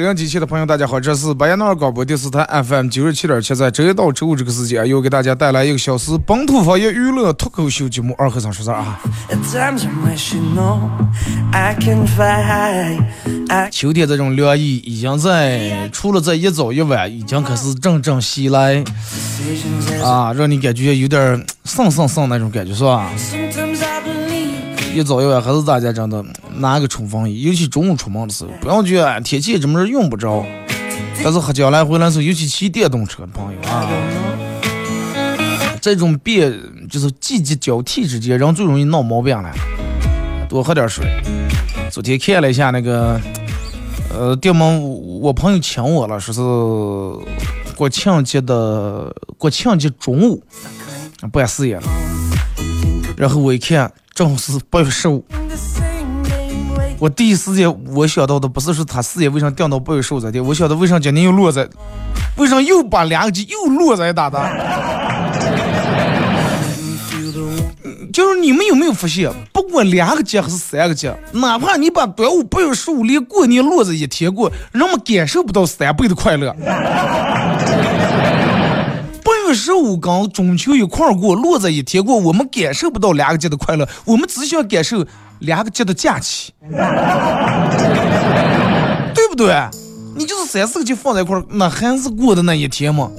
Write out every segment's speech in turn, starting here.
收音机前的朋友，大家好，这是白彦淖尔广播电视台 FM 九十七点七，在周一到周五这个时间，又给大家带来一个小时本土方言娱乐脱口秀节目《二和尚说事儿》啊。秋天这种凉意已经在，除了这一早一晚，已经开始阵阵袭来啊，让你感觉有点丧丧丧那种感觉，是吧？一早一晚还是大家真的拿个冲锋衣，尤其中午出门的时候，不要觉得天气这么热用不着，但是喝将来回来的时候，尤其骑电动车的朋友啊，这种变就是季节交替之间，人最容易闹毛病了，多喝点水。昨天看了一下那个，呃，电门，我朋友请我了，说是国庆节的国庆节中午办事业了，然后我一看。正好是八月十五，我第一时间我想到的不是说他事业为啥定到八月十五这天，我想到为啥今年又落在，为啥又把两个节又落在打的？就是你们有没有发现，不管两个节还是三个节，哪怕你把端午八月十五连过年落在一天过，人们感受不到三倍的快乐。八月十五跟中秋一块过，落在一天过，我们感受不到两个节的快乐，我们只想感受两个节的假期，对不对？你就是三四个节放在一块，那还是过的那一天嘛？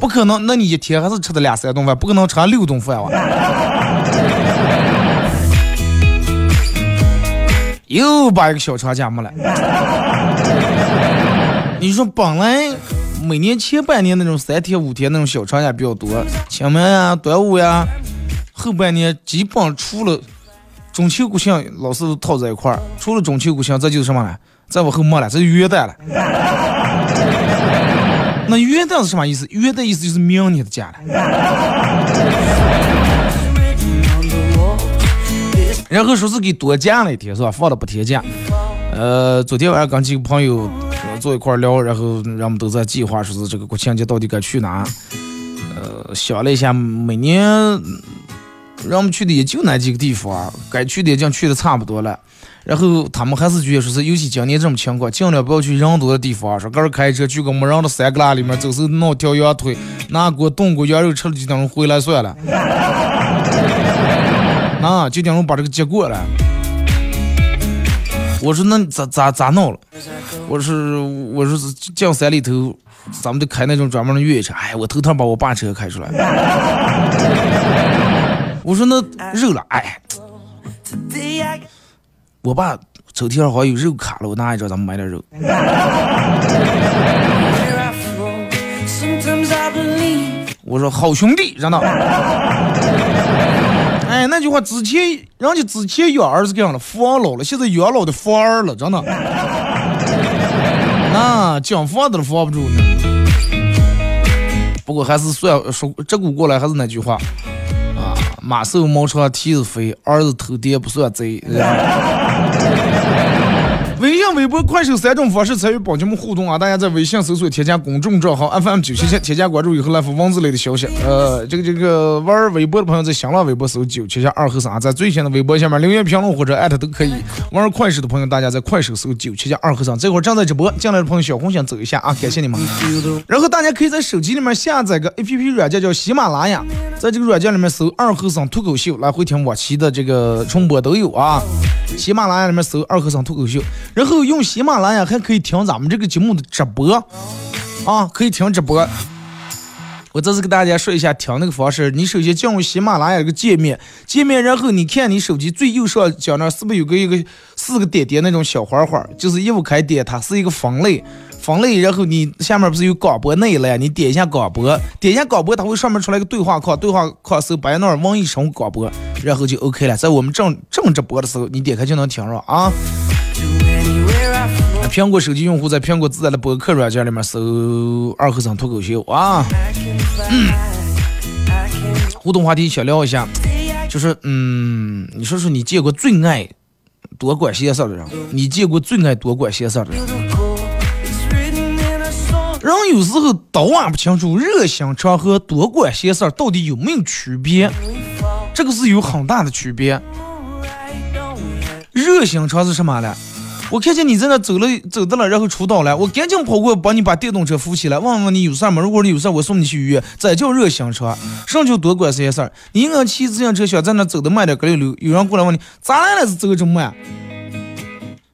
不可能，那你一天还是吃的两三顿饭，不可能吃六顿饭哇！又把一个小长假没了，你说本来。每年前半年那种三天五天那种小长假比较多，清明呀、端午呀，后半年基本除了中秋国庆，老是套在一块儿。除了中秋国庆，这就是什么了？再往后没了，这就元旦了。那元旦是什么意思？元旦意思就是明年的假了。然后说是给多加了一天，是吧？放了不天假。呃，昨天晚上跟几个朋友。坐一块聊，然后人们都在计划，说是这个国庆节到底该去哪？呃，想了一下，每年人们去的也就那几个地方，该去的已经去的差不多了。然后他们还是觉得说是，尤其今年这种情况，尽量不要去人多的地方，说个人开车去个没人的山旮旯里面，走时弄条羊腿，拿锅炖锅羊肉吃了几顿回来算了。那就等于把这个结过了。我说那咋咋咋弄了？我说我说进山里头，咱们得开那种专门的越野车。哎，我头疼把我爸车开出来。我说那肉了，哎，我爸抽屉上好像有肉卡了，我拿一张，咱们买点肉。我说好兄弟，让道。哎，那句话之前人家之前养儿子这样了，富老了，现在养老的富儿了，真的。那讲房子都防不住呢。不过还是算说这股过来还是那句话，马瘦毛长蹄子肥，儿子偷爹不算贼。微信微博、快手三种方式参与帮节目互动啊！大家在微信搜索添加公众账号 FM 九七七，添加关注以后来发文字类的消息。呃，这个这个玩微博的朋友在新浪微博搜九七七二和三，在最新的微博下面留言评论或者艾特都可以。玩快手的朋友，大家在快手搜九七七二和三，这会儿正在直播，进来的朋友小红心走一下啊！感谢你们。然后大家可以在手机里面下载个 APP 软件叫喜马拉雅，在这个软件里面搜二和尚脱口秀，来回听往期的这个重播都有啊。喜马拉雅里面搜二和尚脱口秀，然后用喜马拉雅还可以听咱们这个节目的直播啊，可以听直播。我这次给大家说一下听那个方式，你首先进入喜马拉雅这个界面，界面然后你看你手机最右上角那是不是有个一个四个点点那种小花花，就是一开点它是一个分类。分类，然后你下面不是有广播那一栏，你点一下广播，点一下广播，它会上面出来一个对话框，对话框搜白那儿网易生广播，然后就 OK 了。在我们正正直播的时候，你点开就能听着啊。苹果手机用户在苹果自带的博客软件里面搜二和尚脱口秀啊。互动话题想聊一下，就是嗯，你说说你见过最爱多管闲事的人？你见过最爱多管闲事的人？人有时候都玩不清楚热心肠和多管闲事到底有没有区别，这个是有很大的区别。热心肠是什么呢？我看见你在那走了走的了，然后出道了，我赶紧跑过帮你把电动车扶起来，问问你有事吗？如果你有事，我送你去医院。这叫热心肠。什么叫多管闲事儿？你应该骑自行车想在那走的慢点，搁溜溜，有人过来问你咋来了？是走这么慢？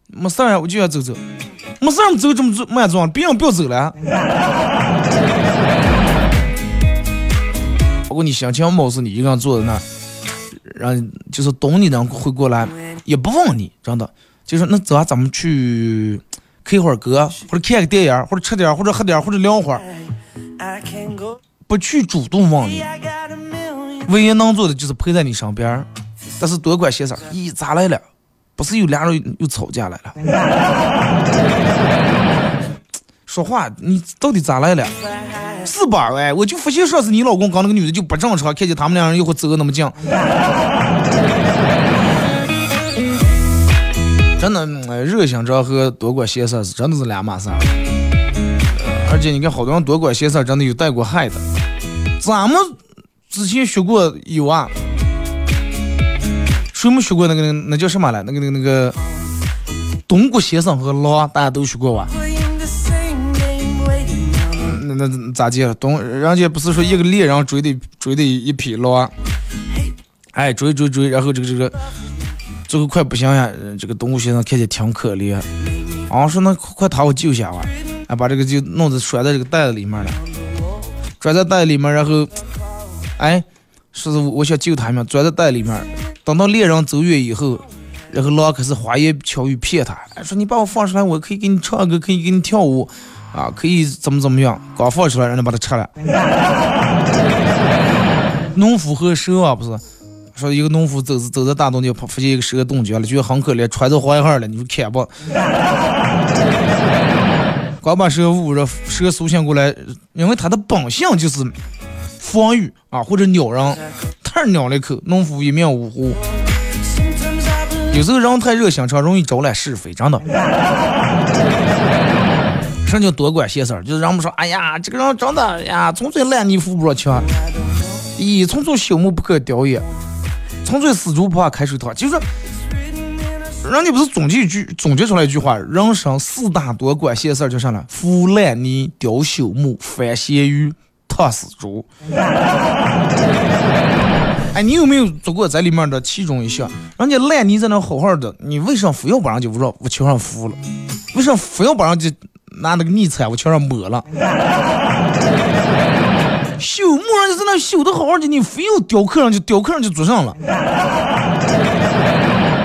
没事呀，我就要走走。没事，走这么慢走，别人不要走了。不过你心情貌似，你一个人坐在那，让就是懂你的人会过来，也不问你，真的，就说那走啊，咱们去 K 会儿歌，或者看个电影，或者吃点，或者喝点，或者聊会儿，不去主动问你，唯一能做的就是陪在你身边，但是多管闲事，咦，咋来了？不是有俩人又吵架来了？说话，你到底咋来了？是吧？哎，我就发现上次你老公跟那个女的就不正常，看见他们两人一会走的那么近。真的，热心肠和多管闲事是真的是两码事。而且你看，好多人多管闲事真的有带过害的。咱们之前学过有啊。谁没学过那个那叫什么来？那个那个那个东郭先生和狼，大家都学过吧？那那咋接？东人家不是说一个猎人追的追的一匹狼，哎，追追追，然后这个这个最后快不行呀，这个东郭先生看见挺可怜，啊说那快把我救下吧，哎把这个就弄着拴在这个袋子里面了，装在袋里面，然后哎说是我想救他们，拽在袋里面。等到猎人走远以后，然后狼开始花言巧语骗他，说你把我放出来，我可以给你唱歌，可以给你跳舞，啊，可以怎么怎么样。刚放出来，让他把他吃了。农夫和蛇啊，不是说一个农夫走走在大东旁，发现一个蛇冻僵了，觉得很可怜，穿着坏汉了，你说看不？刚把蛇捂着，蛇苏醒过来，因为它的本性就是防御啊，或者咬人。太咬了一口，农夫一命呜呼。有时候人太热心肠，容易招来是非，真的。什么叫多管闲事儿？就是人们说，哎呀，这个人真的呀，纯粹烂泥扶不上墙。咦，纯粹朽木不可雕也，纯粹死猪不怕开水烫。就是，人家不是总结一句，总结出来一句话：人生四大多管闲事儿，叫啥呢？腐烂泥、雕朽木、翻咸鱼、烫死猪。哎，你有没有做过在里面的其中一项？人家烂泥在那好好的，你为啥非要把人家往屋墙上扶了？为啥非要把人家拿那个泥铲往墙上抹了？修木人家在那修的好好的，你非要雕刻上去，雕刻上去做上了，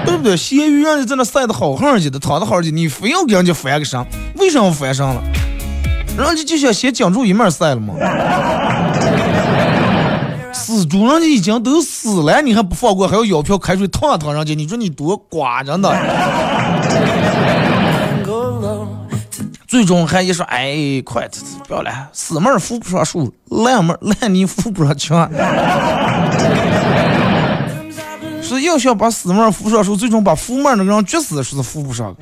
对不对？咸鱼人家在那晒的好好的，躺的好好的，你非要给人家翻个身，为什么翻身了？人家就想先将住一面晒了吗？死猪人家已经都死了，你还不放过，还要舀瓢开水烫烫人家，你说你多瓜着呢？最终还一说，哎，快，不要了，死门扶不上树，烂门烂泥扶不上墙。是要想把死妹扶上树最终把扶妹那个人撅死，说是扶不上。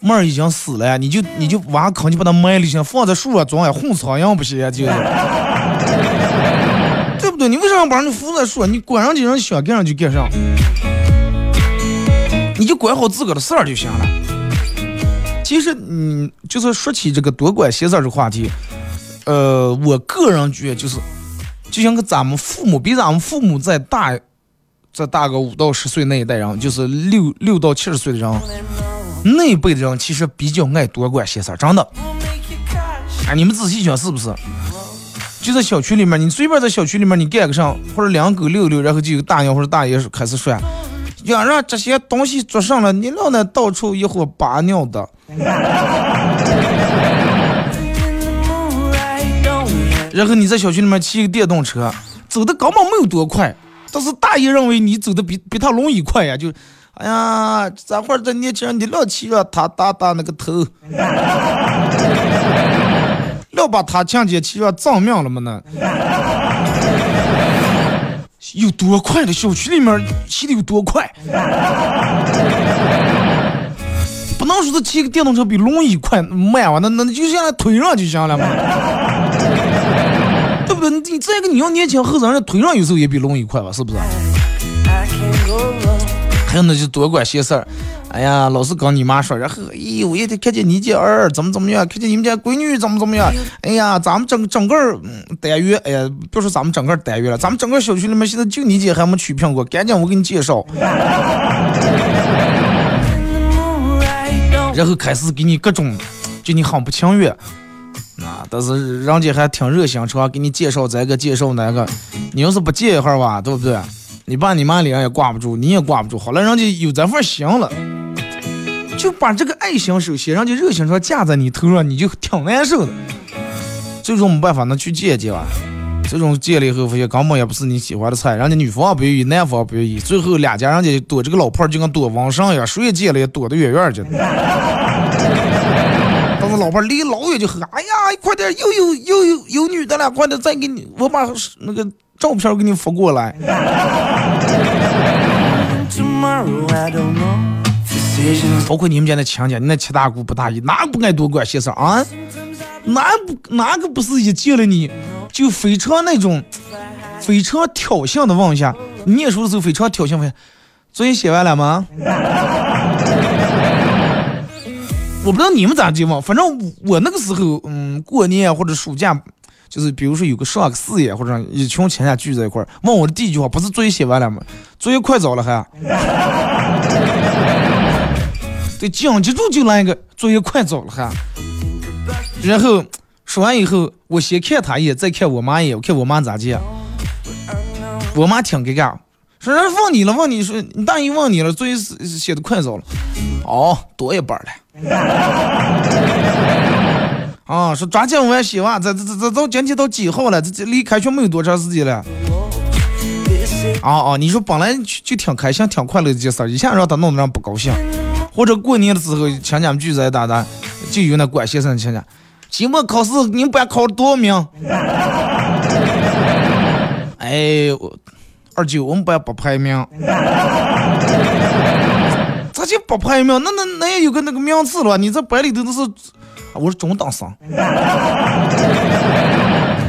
妹儿已经死了，你就你就挖坑，就把它埋里去，放在树上装呀，混苍蝇不行就是，对不对？你为啥要把人家扶在树上？你管上几人想干上就干上，你就管好自个的事儿就行了。其实，嗯，就是说起这个多管闲事儿这话题，呃，我个人觉得就是，就像个咱们父母比咱们父母再大，再大个五到十岁那一代人，就是六六到七十岁的人。那一辈的人其实比较爱多管闲事儿，真的。哎，你们仔细想是不是？就在小区里面，你随便在小区里面你干个啥，或者两狗遛遛，然后就有大娘或者大爷开始说：“要让这些东西做上了，你老那到处一会扒尿的。”然后你在小区里面骑个电动车，走的根本没有多快，但是大爷认为你走的比比他轮椅快呀，就。哎呀，这会儿这年轻人，你老骑着他打打那个头，老把他强奸骑着脏命了嘛呢？有多快的小区里面骑的有多快？不能说是骑个电动车比轮椅快慢哇，那那就像腿上就行了嘛，对不对？你再一个你要年轻后生人推上有时候也比轮椅快吧，是不是？还有那就多管闲事儿，哎呀，老是跟你妈说，然后，咦，我也得看见你家儿怎么怎么样，看见你们家闺女怎么怎么样，哎呀，咱们整整个单元，哎呀，别说咱们整个单元了，咱们整个小区里面现在就你姐还没取苹果，赶紧我给你介绍，然后开始给你各种，就你很不情愿，啊，但是人家还挺热心肠，给你介绍这个介绍那个，你要是不介一会儿吧，对不对？你爸你妈脸上也挂不住，你也挂不住。好了，人家有这份心了，就把这个爱心首先，人家热心说架在你头上，你就挺难受的。最终没办法，能去见见吧。这种见了以后发现根本也不是你喜欢的菜，人家女方不愿意，男方不愿意，最后两家人家躲这个老炮儿就跟躲瘟神一样，谁也见了也躲得远远的。当时老炮离老远就喊：“哎呀，快点，又有又有有女的了，快点再给你，我把那个。”照片给你发过来。包括你们家那亲家，你那七大姑八大姨，哪个不爱多管闲事啊？哪不哪个不是一见了你就非常那种非常挑衅的问一下？念书的时候非常挑衅问：作业写完了吗？我不知道你们咋地嘛，反正我那个时候，嗯，过年或者暑假。就是比如说有个上个四爷或者一群亲戚聚在一块儿，问我的第一句话不是作业写完了吗？作业快走了还？对，紧接着就来一个作业快走了还。然后说完以后，我先看他一眼，再看我妈一眼，我看我妈咋接。我妈挺尴尬，说人问你了，问你说你大姨问你了，作业写的快走了，哦，多一半了。啊，说抓紧我洗袜，这这这这都今天都几号了？这这离开学没有多长时间了。啊啊，你说本来就就挺开心、挺快乐的件事，一下让他弄得让不高兴。或者过年的时候，亲家们聚在一打打，就有那管闲事的亲戚。期末考试你们班考了多少名？哎，二舅，我们班不排名。咋就不排名？那那那也有个那个名次了。你这班里头都是。我是中等生，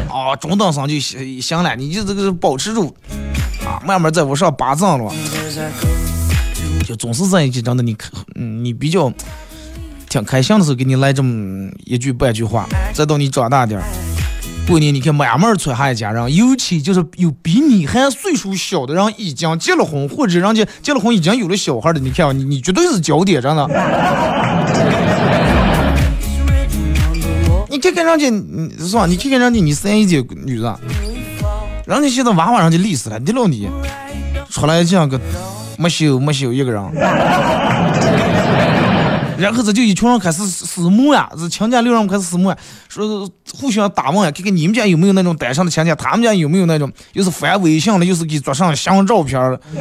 啊，中等生就行行了，你就这个保持住，啊，慢慢在往上拔增了，就总是在一起，真的你，嗯你比较挺开心的时候，给你来这么一句半句话，再到你长大点儿，过年你看满门村还一家人，尤其就是有比你还岁数小的人已经结了婚，或者人家结了婚已经有了小孩的，你看你你绝对是焦点，真的。你看人家，你是吧？你看看人家，你三姨姐女的，人家现在娃娃人家累死了，你老你出来这样个没羞没羞一个人，然后这就一群人开始私募呀，这亲家六人开始私募呀，说互相打问呀，看看你们家有没有那种单身的亲戚，他们家有没有那种又是发微信了，又是给做上相照片了。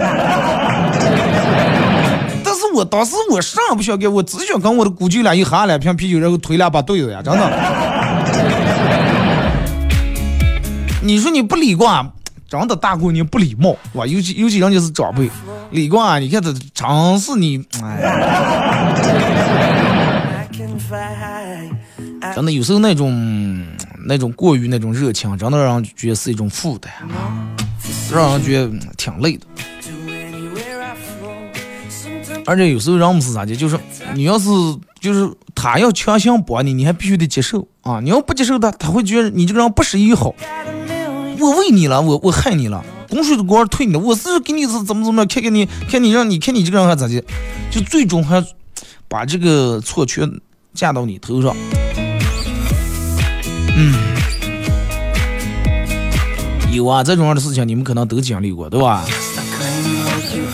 我当时我啥也不想干，我只想跟我的姑舅俩一喝两瓶啤酒，然后推两把队子呀，真的。你说你不理光，真的大过年不礼貌，是吧？尤其尤其人家是长辈，李光啊，你看这真是你，哎，真的有时候那种那种过于那种热情，真的让人觉得是一种负担，让人觉得挺累的。而且有时候人们是啥的，就是你要是就是他要强行帮你，你还必须得接受啊！你要不接受他，他会觉得你这个人不是友好。我为你了，我我害你了，供水的锅退你了，我是给你是怎么怎么样，看看你看你让你看你这个人还咋的，就最终还把这个错全架到你头上。嗯，有啊，这种样的事情你们可能都经历过，对吧？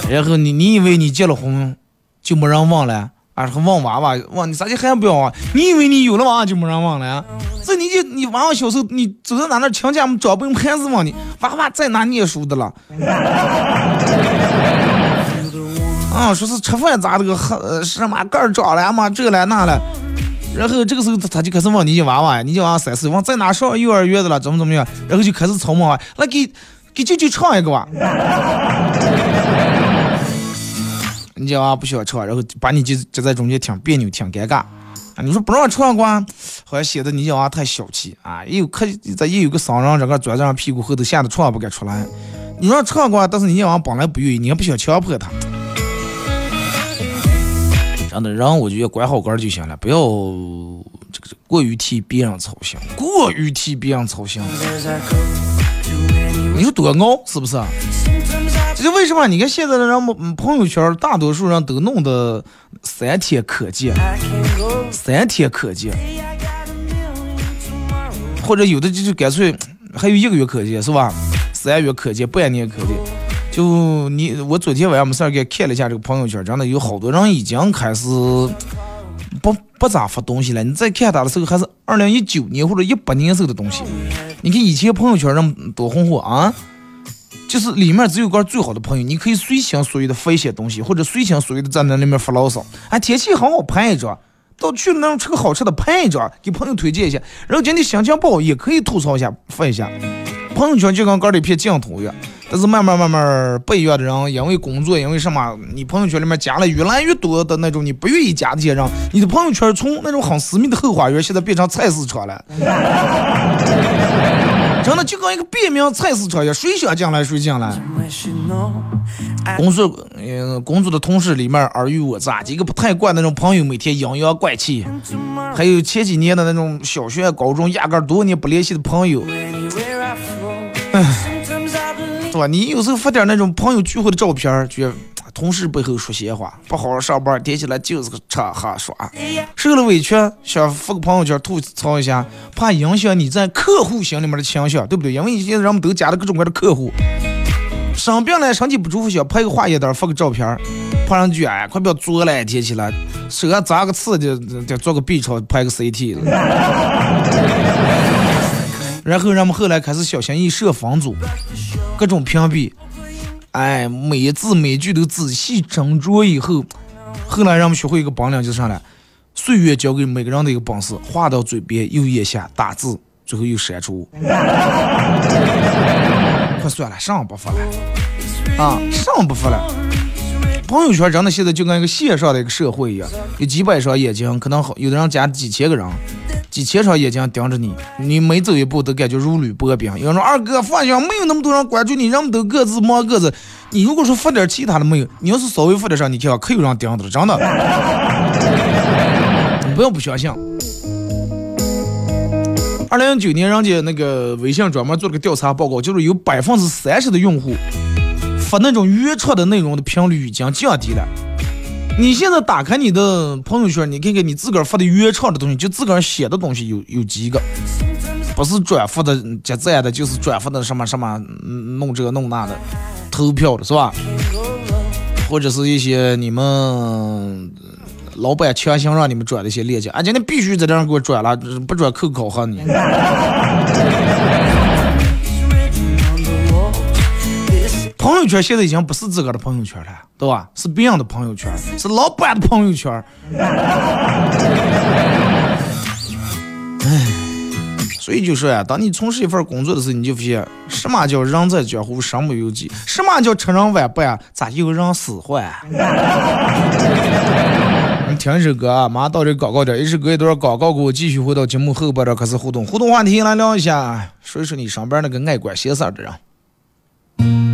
然后你你以为你结了婚就没人忘了，啊，还忘娃娃忘你咋就还不要啊？你以为你有了娃娃就没人忘了？你你娃娃小时候你走到哪那亲家们长辈们还是忘你娃娃在哪念书的了？啊，说是吃饭咋这个喝什么盖儿长了嘛这了那了，然后这个时候他他就开始问你家娃娃，你家娃娃三岁，问在哪上幼儿园的了，怎么怎么样？然后就开始吵嘛，那给给舅舅唱一个吧。你家娃不喜欢唱，然后把你就就在中间挺别扭，挺尴尬。啊，你说不让唱光，好像显得你家娃太小气啊。也有可咱也有个商人，这个钻在屁股后头，吓得唱不敢出来。你让唱光，但是你家娃本来不愿意，你还不想强迫他。真的，人我觉得管好管就行了，不要这个过于替别人操心，过于替别人操心。你说多熬是不是？这就为什么？你看现在的人朋友圈，大多数人都弄的三天可见，三天可见，或者有的就就干脆还有一个月可见，是吧？三月可见，半年可见。就你，我昨天晚上没事儿给看了一下这个朋友圈，真的有好多人已经开始不不咋发东西了。你再看他的时候，还是二零一九年或者一八年时候的东西。你看以前朋友圈人多红火啊！就是里面只有个最好的朋友，你可以随心所欲的发一些东西，或者随心所欲的站在那里面发牢骚。哎，天气很好，拍一张；到去那吃个好吃的，拍一张，给朋友推荐一下。然后今天心情不好，也可以吐槽一下，发一下。朋友圈就跟个一片净土一样。但是慢慢慢慢，不一样的人，因为工作，因为什么，你朋友圈里面加了越来越多的那种你不愿意加的些人，你的朋友圈从那种很私密的后花园，现在变成菜市场了。真的就跟一个便民菜市场一样，谁想进来谁进来。工作，嗯，工作的同事里面尔虞我诈，几个不太惯那种朋友每天阴阳怪气，还有前几年的那种小学、高中压根多年不联系的朋友，唉，是吧？你有时候发点那种朋友聚会的照片，觉。同事背后说闲话，不好好上班，点起来就是个吃喝耍，受了委屈想发个朋友圈吐槽一下，怕影响你在客户心里面的形象，对不对？因为现在人们都加了各种各样的客户，生病了身体不舒服想拍个化验单发个照片，怕人卷，哎，快不要作了，点起来手上扎个刺就就做个 B 超拍个 CT 了，然后人们后来开始小心翼翼设防阻，各种屏蔽。哎，每字每句都仔细斟酌以后，后来人们学会一个本领，就是啥呢？岁月教给每个人的一个本事，话到嘴边又咽下，打字最后又删除。快算了，上不发了啊，上不发了。朋友圈真的现在就跟一个线上的一个社会一样，有几百双眼睛，可能好有的人加几千个人。几千双眼睛盯着你，你每走一步都感觉如履薄冰。有人说二哥放心，没有那么多人关注你，人们都各自忙各自。你如果说发点其他的没有，你要是稍微发点啥，你看可有人盯着了，真的。你不要不相信。二零一九年，人家那个微信专门做了个调查报告，就是有百分之三十的用户发那种原创的内容的频率已经降低了。你现在打开你的朋友圈，你看看你自个儿发的原创的东西，就自个儿写的东西有有几个？不是转发的、点赞的，就是转发的什么什么弄这个弄那的，投票的是吧？或者是一些你们老板强行让你们转的一些链接，啊，今天必须在这儿给我转了，不转扣考核你。友圈现在已经不是自个儿的朋友圈了，对吧？是别人的朋友圈，是老板的朋友圈。哎，所以就说呀，当你从事一份工作的时候，你就发现什么叫人在江湖身不由己，什么叫吃人晚饭咋有人使唤？你听一首歌啊，马上到这广告点，一首歌一段广告过后，继续回到节目后半段开始互动，互动话题来聊一下，说一说你上班那个爱管闲事的人。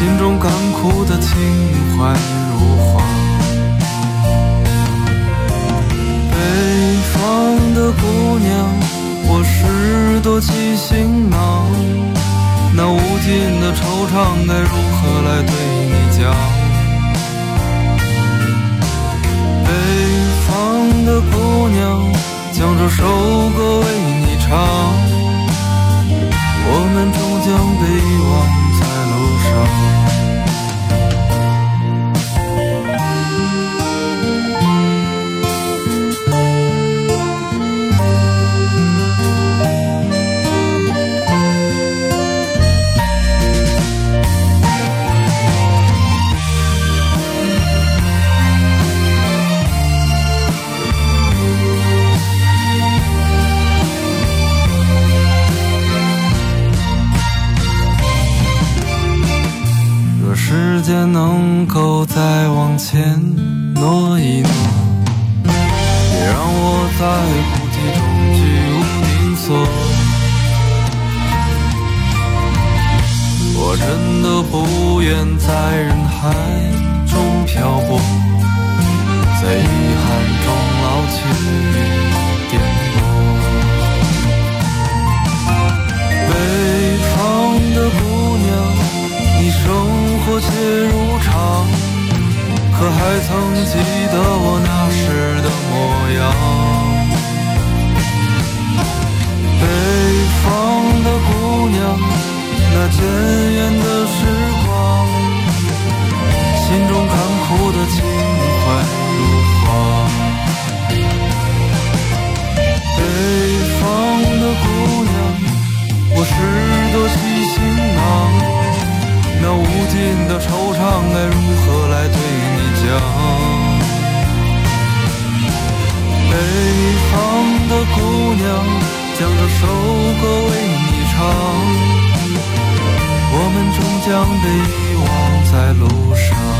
心中干枯的情怀如画，北方的姑娘，我是多起行囊，那无尽的惆怅该如何来对你讲？北方的姑娘，将这首歌为你唱，我们终将被遗忘。alone 再往前挪一挪，别让我在孤寂中居无定所。我真的不愿在人海中漂泊，在遗憾中老去。北方的姑娘，你生活却如常。还曾记得我那时的模样。北方的姑娘，那渐远的时光，心中干枯的情怀如花。北方的姑娘，我拾得起行囊，那无尽的惆怅该如何来对？讲北方的姑娘将这首歌为你唱我们终将被遗忘在路上。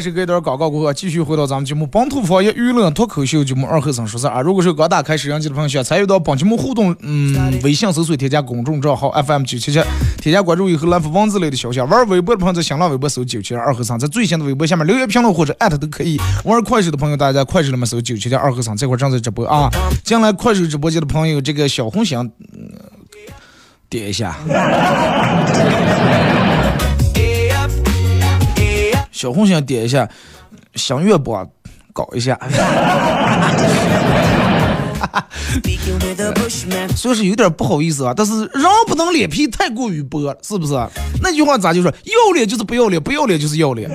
心。好来，是隔一段广告过后，继续回到咱们节目《本土方言娱乐脱口秀》节目二后生说事啊。如果是刚打开摄像机的朋友，想参与到本节目互动，嗯，微信搜索添加公众账号 FM 九七七，添加关注以后来发文字类的消息。玩微博的朋友在新浪微博搜九七二后生，在最新的微博下面留言评论或者艾特都可以。玩快手的朋友，大家在快手里面搜九七七二后生，这会儿正在直播啊。进来快手直播间的朋友，这个小红心点一下。小红心点一下，响乐播搞一下，所以是有点不好意思啊。但是人不能脸皮太过于薄，是不是？那句话咋就说？要脸就是不要脸，不要脸就是要脸，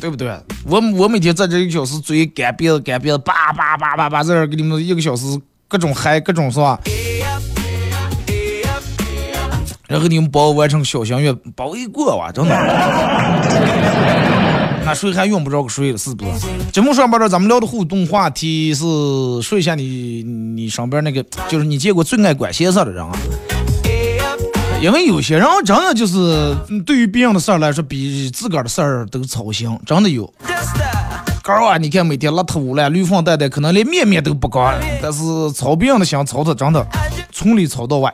对不对？我我每天在这一个小时嘴干瘪干瘪子，叭叭叭叭叭，在这给你们一个小时各种嗨各种是吧？然后你们帮我完成小心愿，包一过哇，真的。那谁还用不着个谁了，是不是？节目上边这咱们聊的互动话题是说一下你你身边那个，就是你见过最爱管闲事的人啊。因为有些人真的就是对于别人的事儿来说，比自个儿的事儿都操心，真的有。哥啊，你看每天邋遢污烂、驴粪蛋蛋，可能连面面都不干，但是操别人的心，操的真的从里操到外。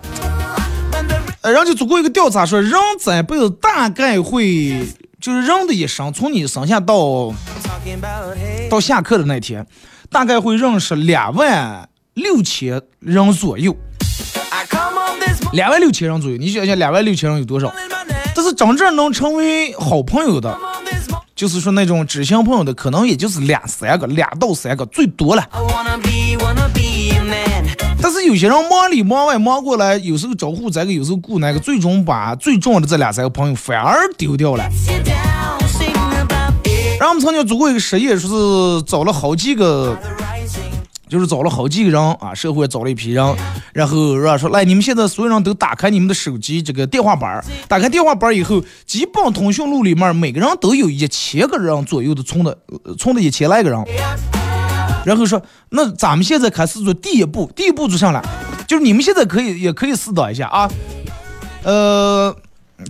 呃，人家做过一个调查，说人这辈子大概会，就是人的一生，从你生下到到下课的那天，大概会认识两万六千人左右。两万六千人左右，你想想两万六千人有多少？但是真正能成为好朋友的，就是说那种知心朋友的，可能也就是两三个，两到三个最多了。有些人忙里忙外忙过来，有时候招呼这个，有时候顾那个，最终把最重要的这两三个朋友反而丢掉了。然后我们曾经做过一个实验，说是找了好几个，就是找了好几个人啊，社会找了一批人，然后让说来，你们现在所有人都打开你们的手机这个电话本儿，打开电话本儿以后，基本通讯录里面每个人都有一千个人左右的存的，存的一千来个人。然后说，那咱们现在开始做第一步，第一步做上来，就是你们现在可以也可以试导一下啊，呃，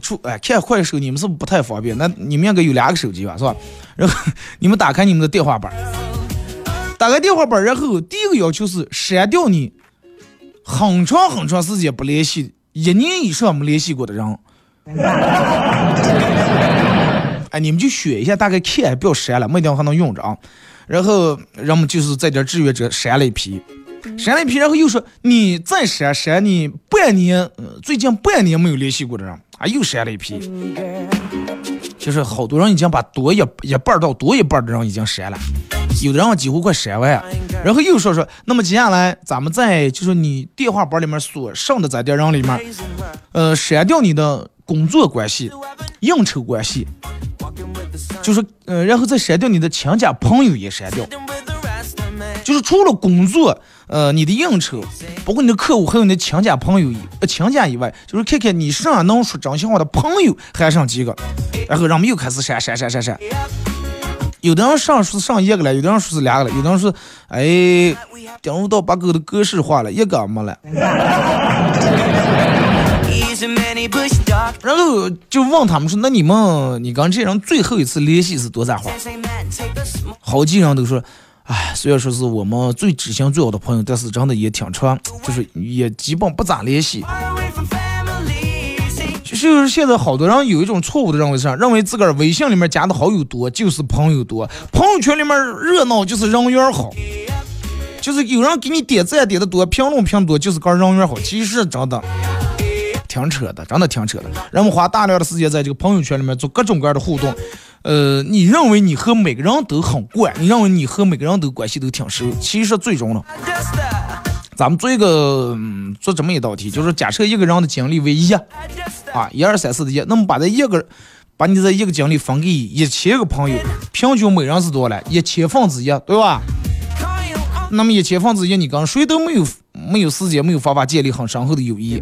出哎看快手你们是不是不太方便？那你们应该有两个手机吧，是吧？然后你们打开你们的电话本，打开电话本，然后第一个要求是删掉你很长很长时间不联系，一年以上没联系过的人。哎，你们就选一下，大概看，不要删了，没定还能用着啊。然后人们就是在点志愿者删了一批，删了一批，然后又说你再删删你半年，最近半年没有联系过的人。啊，又删了一批，就是好多人已经把多一一半到多一半的人已经删了，有的人几乎快删完，然后又说说，那么接下来咱们在就是你电话本里面所剩的这点人里面，呃，删掉你的工作关系、应酬关系，就是呃，然后再删掉你的亲家朋友也删掉，就是除了工作，呃，你的应酬，包括你的客户，还有你的亲家朋友呃亲家以外，就是看看你身上能说真心话的朋友还剩几个，然后人们又开始删删删删删。有的人上是上一个了，有的人说是两个了，有的人说，哎，顶不到把狗的格式化了，一个没了。然后就问他们说，那你们，你跟这人最后一次联系是多咋话？好几人都说，哎，虽然说是我们最知心最好的朋友，但是真的也挺长，就是也基本不咋联系。就是现在好多人有一种错误的认为是？认为自个儿微信里面加的好友多就是朋友多，朋友圈里面热闹就是人缘好，就是有人给你点赞点的多，评论评多就是个人缘好。其实真的挺扯的，真的挺扯的。人们花大量的时间在这个朋友圈里面做各种各样的互动，呃，你认为你和每个人都很怪，你认为你和每个人都关系都挺熟，其实最终呢，咱们做一个做这么一道题，就是假设一个人的精力为一。啊，一二三四的一，那么把这一个，把你这一个精力分给一千个朋友，平均每人是多少一千分之一，对吧？那么一千分之一，你跟谁都没有没有时间，没有方法建立很深厚的友谊。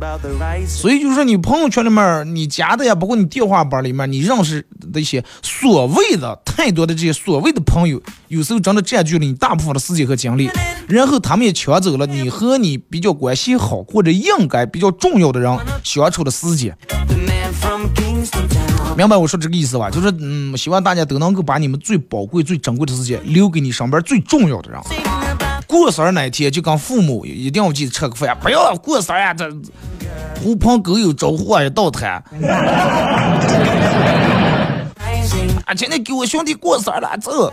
所以就是说，你朋友圈里面你加的呀，包括你电话本里面你认识的一些所谓的太多的这些所谓的朋友，有时候真的占据了你大部分的时间和精力，然后他们也抢走了你和你比较关系好或者应该比较重要的人相处的时间。明白我说这个意思吧？就是嗯，希望大家都能够把你们最宝贵、最珍贵的时间留给你身边最重要的人。过生日那天就跟父母一定要记得吃个饭，不要过生日这狐朋狗友招呼啊，一道谈。啊，今天给我兄弟过生日了，走。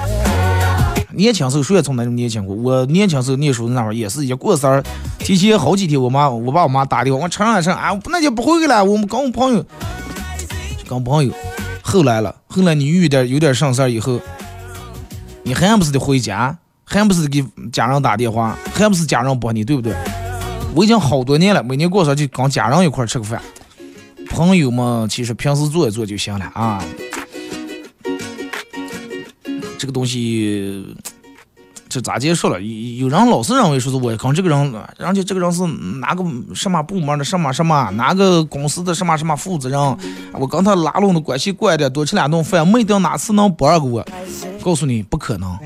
年轻时候谁也从那种年轻过？我年轻时候念书那会儿也是一过生日，提前好几天，我妈我爸我妈打电话，我承认承认，啊，那就不回了。我们跟我朋友，跟朋友，后来了，后来你遇点有点上事儿以后，你还不是得回家，还不是给家人打电话，还不是家人帮你，对不对？我已经好多年了，每年过上就跟家人一块吃个饭，朋友们，其实平时做一做就行了啊。这个东西，这咋解释了？有有人老是认为说是我跟这个人，人家这个人是哪个什么部门的什么什么，哪个公司的什么什么负责人，我跟他拉拢的关系怪的，多吃两顿饭，没定哪次能帮给我。告诉你，不可能，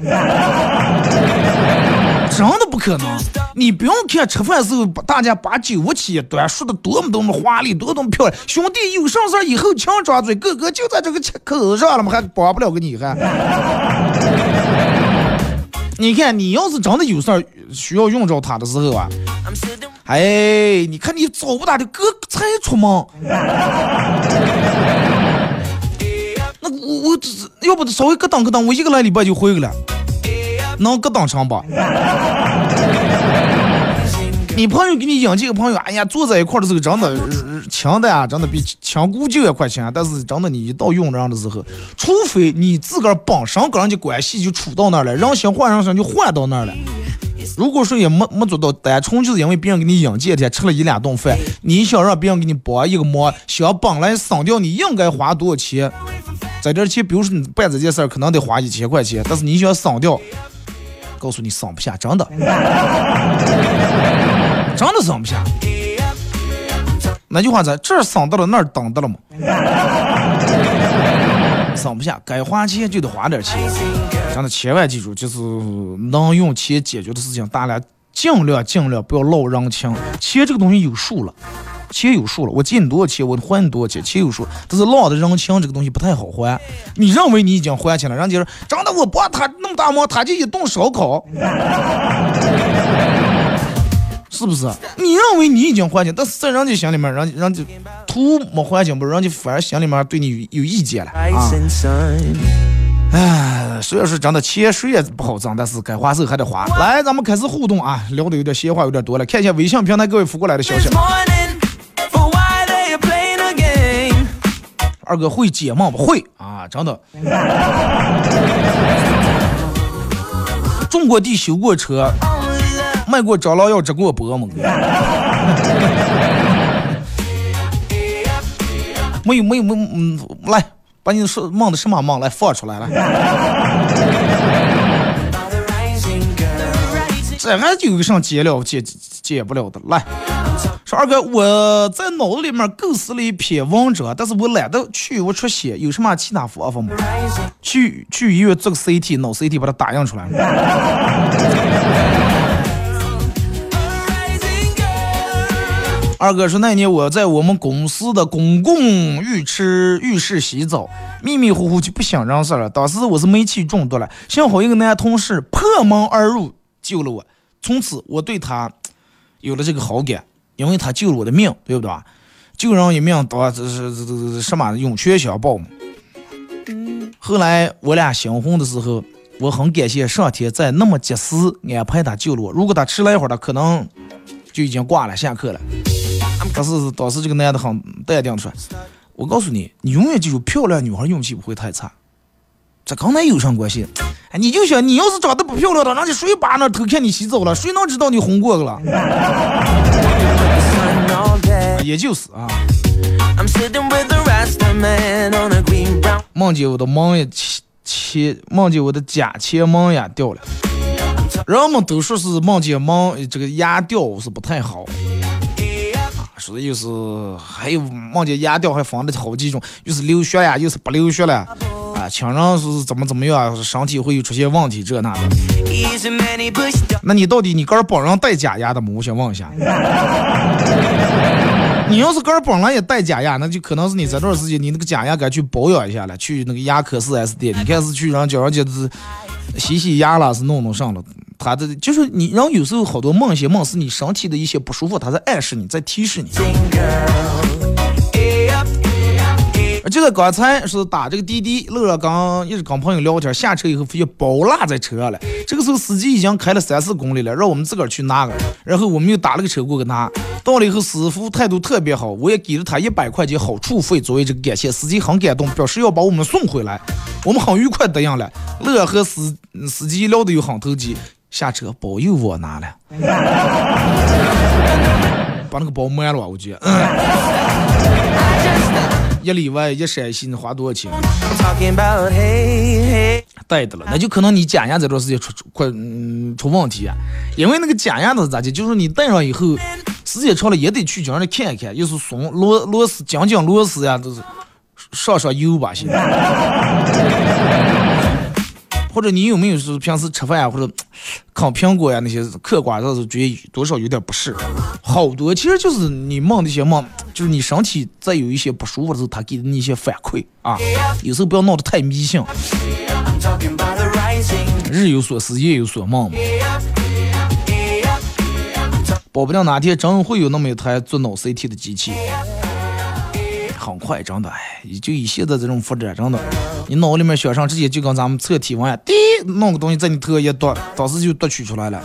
真的不可能。你不用看吃饭的时候大家把酒起一端，说的多么多么华丽，多么多么漂亮。兄弟有上事以后强张嘴，哥哥就在这个口上了嘛，还帮不了个你还。你看，你要是真的有事儿需要用着他的时候啊，哎，你看你早不打的哥才出门。那我我要不稍微搁等搁等，我一个来礼拜就回去了，能搁当成吧？你朋友给你引荐个朋友，哎呀，坐在一块的时候真的亲的呀，真的比亲姑舅也快亲。但是真的你一到用人的时候，除非你自个儿本身跟人家关系就处到那儿了，人心换人心就换到那儿了。如果说也没没做到，单纯就是因为别人给你引荐天吃了一两顿饭，你想让别人给你帮一个忙，想本来省掉你应该花多少钱，在这钱，比如说你办这件事儿可能得花一千块钱，但是你想省掉，告诉你省不下，真的。真的省不下，那句话在这儿省到了，那儿等到了吗？省不下，该花钱就得花点钱。真的，千万记住，就是能用钱解决的事情，大家尽量尽量不要落人情。钱这个东西有数了，钱有数了，我借你多少钱，我还你多少钱，钱有数。但是捞的人情这个东西不太好还。你认为你已经还清了，人家说真的，我帮他那么大忙，他就一顿烧烤。是不是？你认为你已经还清，但是在人家心里面，人人家图没还清，不是人家反而心里面对你有意见了啊！哎，虽然说真的钱谁也不好挣，但是该花时候还得花。来，咱们开始互动啊，聊的有点闲话有点多了，看一下微信平台各位发过来的消息。二哥会解梦不会啊？真的。种过地，修过车。卖过蟑螂药，治过波吗？没有没有没有，嗯，来，把你说梦的什么梦来放出来了。这还有个啥解了解解不了的？来，说二哥，我在脑子里面构思了一篇文章，但是我懒得去我出血，有什么其他方法吗？去去医院做个 CT，脑 CT 把它打印出来。二哥说那年我在我们公司的公共浴池浴室洗澡，迷迷糊糊就不省人事了。当时我是煤气中毒了，幸好一个男同事破门而入救了我。从此我对他有了这个好感，因为他救了我的命，对不对？救人一命，多这是这这什么涌泉相报嘛。后来我俩新婚的时候，我很感谢上天在那么及时安排他救了我。如果他迟了一会儿，他可能就已经挂了，下课了。但是当时这个男的很淡定说：“我告诉你，你永远记住，漂亮女孩运气不会太差。这跟那有啥关系？哎，你就想，你要是长得不漂亮的，人家谁扒那偷看你洗澡了？谁能知道你红过了？也就是啊。梦见我的门也切，梦见我的假钱门也掉了。人们都说是梦见门这个牙掉是不太好。”说的又是，还有梦见牙掉还分了好几种，又是流血呀，又是不流血了，啊，亲人是怎么怎么样，身体会有出现问题这那的。那你到底你个人本人戴假牙的吗？我想问一下。你要是个人本来也戴假牙，那就可能是你这段时间你那个假牙该去保养一下了，去那个牙科四 S 店，你看是去让叫人家是洗洗牙了，是弄弄上了。他的就是你，然后有时候好多梦些梦是你身体的一些不舒服，他在暗示你，在提示你。就在刚才是打这个滴滴，乐乐刚一直跟朋友聊天，下车以后发现包落在车上了。这个时候司机已经开了三四公里了，让我们自个儿去拿个。然后我们又打了个车过去拿。到了以后，师傅态度特别好，我也给了他一百块钱好处费作为这个感谢。司机很感动，表示要把我们送回来。我们很愉快答应了。乐和司司机聊得又很投机。下车，包又我拿了，把那个包卖了吧，我觉得。一里外一陕西，你花多少钱？带的了，那就可能你假牙这段时间出出快嗯出问题啊，因为那个假牙的是咋的？就是你戴上以后，时间长了也得去叫人看一看，又是松螺螺丝、讲讲螺丝呀，都是上上油吧，现在。或者你有没有是平时吃饭呀，或者 啃苹果呀那些嗑瓜子是觉得多少有点不适，好多其实就是你梦那些梦，就是你身体再有一些不舒服的时候，他给你一些反馈啊。有时候不要闹得太迷信。日有所思，夜有所梦。保不定哪天真会有那么一台做脑 CT 的机器。很快，真的，哎，就以现在这种发展，真的，你脑里面想上直接就跟咱们测体温，滴，弄个东西在你头一读，当时就读取出来了。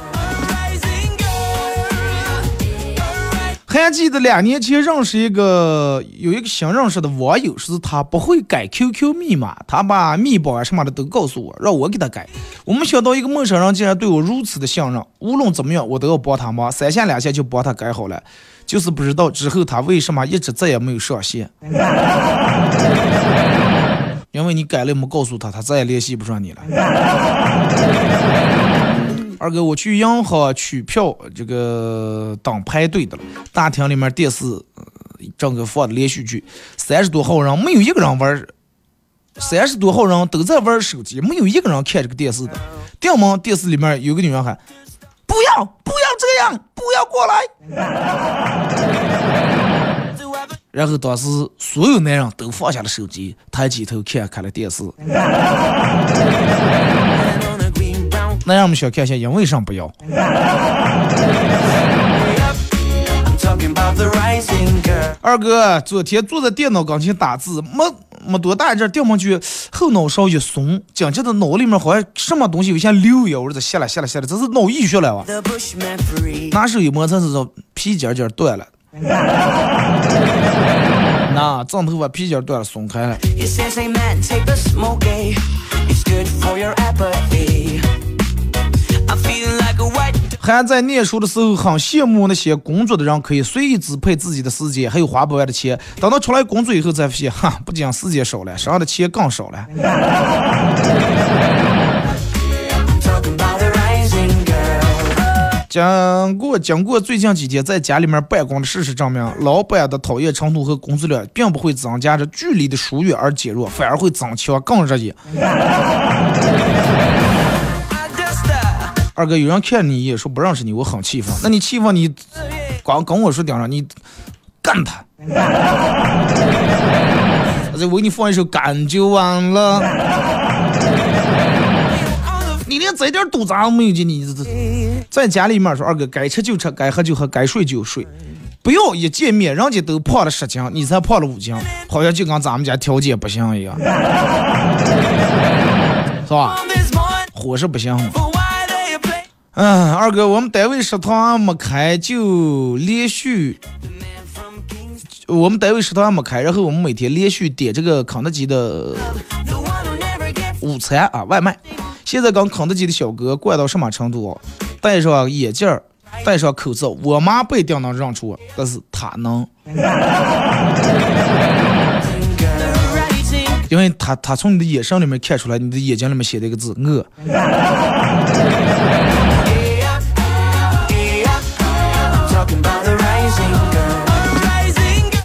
还记得两年前认识一个，有一个新认识的网友，是他不会改 QQ 密码，他把密保啊什么的都告诉我，让我给他改。我没想到一个陌生人竟然对我如此的信任，无论怎么样我都要帮他忙，三下两下就帮他改好了。就是不知道之后他为什么一直再也没有上线，因为你改了没告诉他，他再也联系不上你了。二哥，我去银行取票，这个等排队的了。大厅里面电视正个放的连续剧，三十多号人没有一个人玩，三十多号人都在玩手机，没有一个人看这个电视的。电门电视里面有个女人喊：“不要，不要这样，不要过来。”然后当时所有男人都放下了手机，抬起头看看了电视。男人们想看一下，因为啥不要？二哥昨天坐在电脑跟前打字，没没多大阵，电门就后脑勺一松，紧接着脑里面好像什么东西有像流一样，我这下来下来下来，这是脑溢血了哇！拿手一摸才知道皮筋筋断了。那正头发皮筋断了，松开了。还在念书的时候很羡慕那些工作的人可以随意支配自己的时间，还有花不完的钱。等到出来工作以后才发现，哈，不仅时间少了，身上的钱更少了。经过经过最近几天在家里面办公的事实证明，老板的讨厌程度和工作量并不会增加着距离的疏远而减弱，反而会增强更热烈。二哥，有人看你一眼说不认识你，我很气愤。那你气愤你，光跟我说顶上，你干他！我再为你放一首《干就完了》。你连这点肚子都没有，你在家里面说，二哥该吃就吃，该喝就喝，该睡就睡，不要一见面人家都胖了十斤，你才胖了五斤，好像就跟咱们家条件不行一样，是吧？伙食不行。嗯，二哥，我们单位食堂没开，就连续，我们单位食堂没开，然后我们每天连续点这个肯德基的午餐啊外卖。现在跟肯德基的小哥怪到什么程度？戴上眼镜，戴上口罩，我妈不一定能认出我，但是他能，因为他他从你的眼神里面看出来，你的眼睛里面写了一个字饿。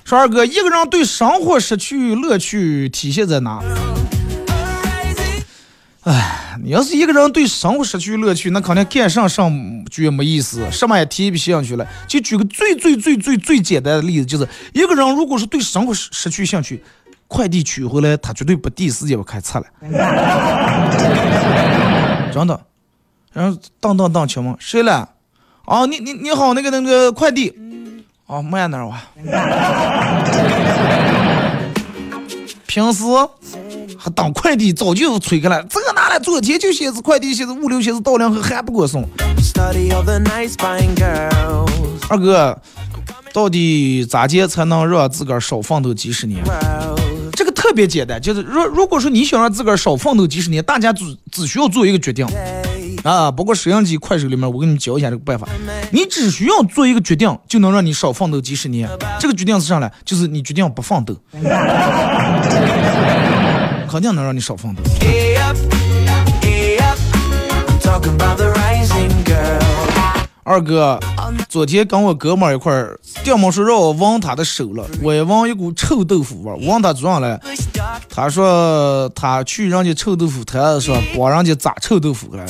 说二哥，一个人对生活失去乐趣体现在哪？哎，你要是一个人对生活失去乐趣，那肯定干上上觉没意思，什么也提不起兴趣了。就举个最最最最最简单的例子，就是一个人如果是对生活失失去兴趣，快递取回来他绝对不第一时间不开拆了。真的，然后当当当，请问谁来？哦，你你你好，那个那个快递，哦，慢点哇。平时还当快递早就催开了，这个拿来昨天就显示快递显示物流显示到两盒还不给我送。二哥，到底咋接才能让自个儿少奋斗几十年？这个特别简单，就是如如果说你想让自个儿少奋斗几十年，大家只只需要做一个决定啊。包括摄像机、快手里面，我给你们教一下这个办法。你只需要做一个决定，就能让你少奋斗几十年。这个决定是啥呢？就是你决定不奋斗。肯定能让你少奋斗。二哥，昨天跟我哥们儿一块儿，爹妈说让我闻他的手了，我也闻一股臭豆腐味儿，闻他嘴上来，他说他去人家臭豆腐摊说帮人家炸臭豆腐来。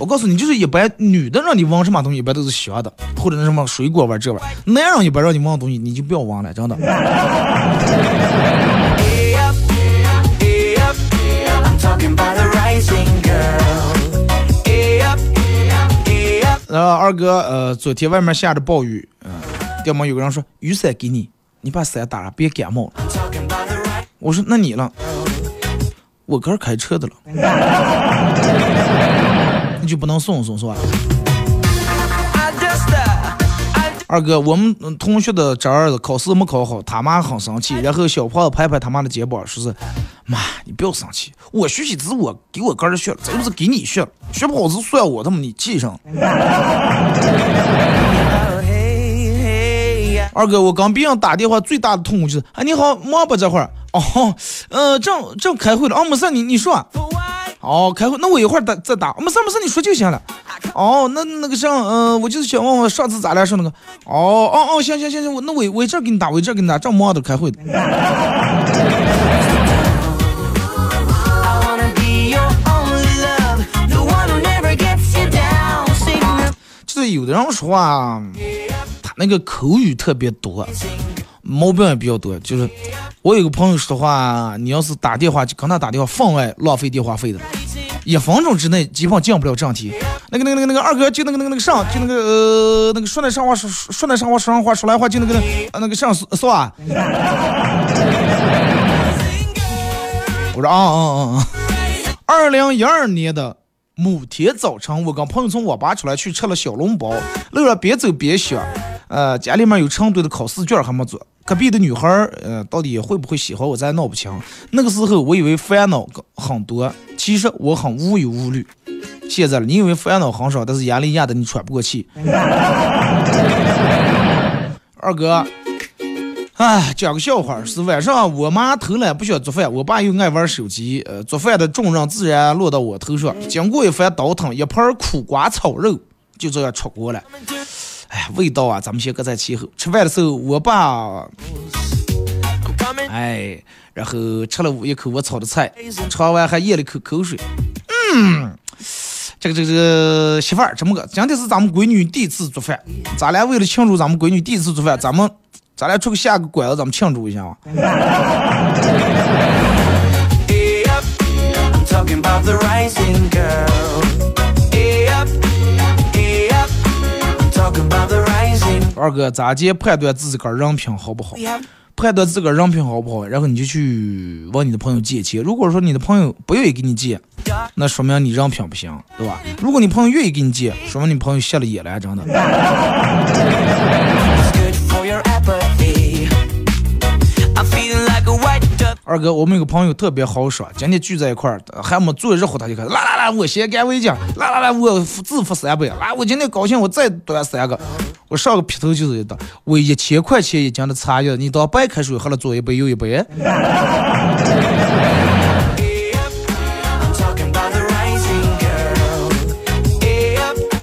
我告诉你，就是一般女的让你闻什么东西，一般都是香的，或者那什么水果味儿这味儿。男人一般让你闻东西，你就不要闻了，真的。然后二哥，呃，昨天外面下着暴雨，嗯，店门有个人说雨伞给你，你把伞打了，别感冒了。我说那你了，我哥开车的了，那就不能送送是吧？二哥，我们同学的侄儿子考试没考好，他妈很生气，然后小胖子拍拍他妈的肩膀，说是妈，你不要生气，我学习只是我给我哥儿学，这又不是给你学，学不好是算我他妈你记上。二哥，我刚别人打电话最大的痛苦就是，啊你好，忙不这会儿？哦，呃，正正开会了，哦，没事，你你说。哦，开会，那我一会儿打再打，没事没事，你说就行了。哦，那那个啥，嗯，我就是想问问上次咱俩说那个。哦哦哦，行行行行，我那我我这给你打，我这给你打，正忙着开会。就是有的人说话，他那个口语特别多，毛病也比较多。就是我有个朋友说话，你要是打电话就跟他打电话，分外浪费电话费的，一分钟之内基本进不了正题。那个那个那个那个二哥就那个那个那个上就那个呃那个说那上话说说那上话说上话说来话就那个那个上是吧？我说啊啊啊啊！二零一二年的。某天早晨，我跟朋友从网吧出来，去吃了小笼包。路上边走边想，呃，家里面有成堆的考试卷还没做。隔壁的女孩儿，呃，到底会不会喜欢我，咱闹不清。那个时候，我以为烦恼很多，其实我很无忧无虑。现在了，你以为烦恼很少，但是压力压得你喘不过气。二哥，哎，讲个笑话，是晚上我妈偷懒不想做饭，我爸又爱玩手机，呃，做饭的重任自然落到我头上。经过一番倒腾，一盘苦瓜炒肉就这样出锅了。哎呀，味道啊，咱们先搁在其后。吃饭的时候，我爸，哎，然后吃了一口我炒的菜，吃完还咽了一口口水。嗯，这个这个这个媳妇儿这么个，今天是咱们闺女第一次做饭，咱俩为了庆祝咱们闺女第一次做饭，咱们咱俩出去下个馆子，咱们庆祝一下啊。Hey up, I'm talking about the rising girl. Hey up, hey up, I'm talking about the rising. 二哥咋接判断自己个儿人品好不好？判断自个儿人品好不好，然后你就去问你的朋友借钱。如果说你的朋友不愿意给你借，那说明你人品不行，对吧？如果你朋友愿意给你借，说明你朋友瞎了眼了，真的。二哥，我们有个朋友特别豪爽，今天聚在一块儿，还没做热乎他就开始来来来，我先干为敬，来来来，我自付三百，来，我今天高兴，我再端三个，我上个劈头就是一道，我一千块钱一斤的茶叶，你当白开水喝了左一杯右一杯。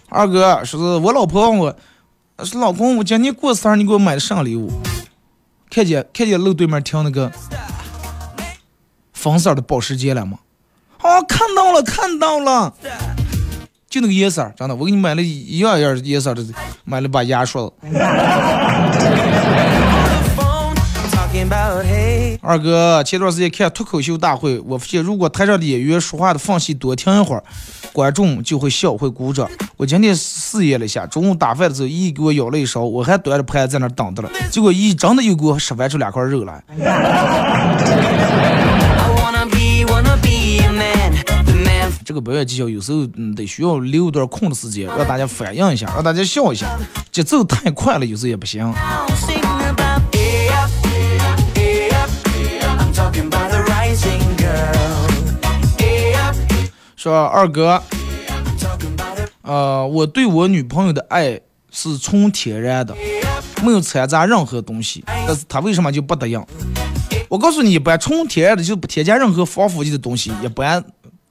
二哥说是我老婆问我，说老公，我今天过生日，你给我买的啥礼物？看见看见路对面停那个粉色的保时捷了吗？哦，看到了看到了，就那个颜色，真的，我给你买了一样一样颜色的，买了把牙刷。二哥，前段时间看脱口秀大会，我发现如果台上的演员说话的缝隙多听一会儿，观众就会笑会鼓掌。我今天试验了一下，中午打饭的时候，姨给我舀了一勺，我还端着盘在那等着了，结果姨真的又给我示范出两块肉来。这个表演技巧有时候嗯得需要留一段空的时间，让大家反应一下，让大家笑一下。节奏太快了，有时候也不行。说二哥.呃，我对我女朋友的爱是纯天然的，没有掺杂任何东西，但是她为什么就不答应？我告诉你，一般纯天然的就不添加任何防腐剂的东西，一般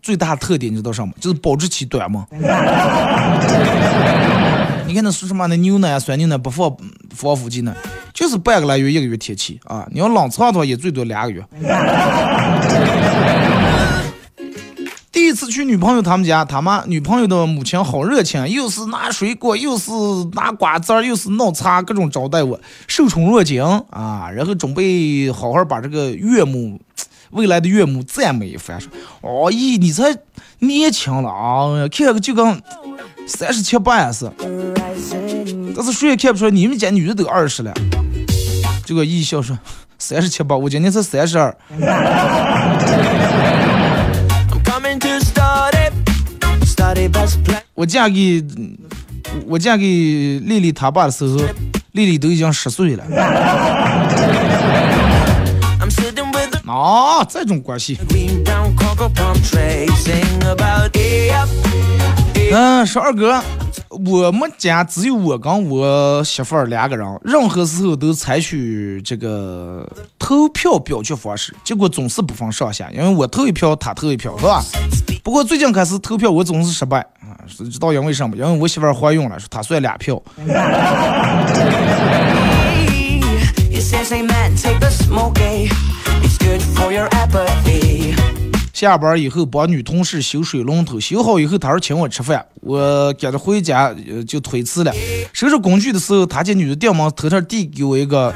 最大的特点你知道什么？就是保质期短嘛。你看那说什么那牛奶啊、酸牛奶不放防腐剂呢，就是半个来月、一个月天气啊。你要冷藏的话，也最多两个月。第一次去女朋友他们家，他妈女朋友的母亲好热情，又是拿水果，又是拿瓜子儿，又是弄茶，各种招待我，受宠若惊啊。然后准备好好把这个岳母，未来的岳母赞美一番，说：“哦咦，你才年轻了啊，看个就跟三十七八似的，但是谁也看不出来你们家女的都二十了。”这个一笑说：“三十七八，我今年才三十二。”我嫁给我嫁给丽丽她爸的时候，丽丽都已经十岁了。啊，这种关系嗯、说二哥，我们家只有我跟我媳妇儿两个人，任何时候都采取这个投票表决方式，结果总是不分上下，因为我投一票，他投一票，是吧？不过最近开始投票，我总是失败啊，是知道因为什么？因为我媳妇儿怀孕了，说她算俩票。下班以后帮女同事修水龙头，修好以后她说请我吃饭，我赶着回家呃就推辞了。收拾工具的时候，她见女的掉门头上递给我一个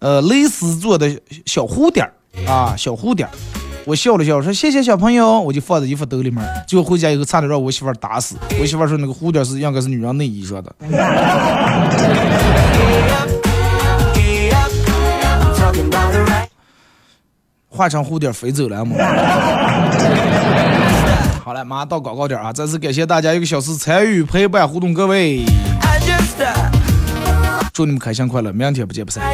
呃蕾丝做的小蝴蝶啊小蝴蝶，我笑了笑说谢谢小朋友，我就放在衣服兜里面。结果回家以后差点让我媳妇打死。我媳妇说那个蝴蝶是应该是女人内衣上的。化成蝴蝶飞走了吗。好了，马上到广告点啊！再次感谢大家一个小时参与陪伴互动，各位 uh, 祝你们开心快乐，明天不见不散。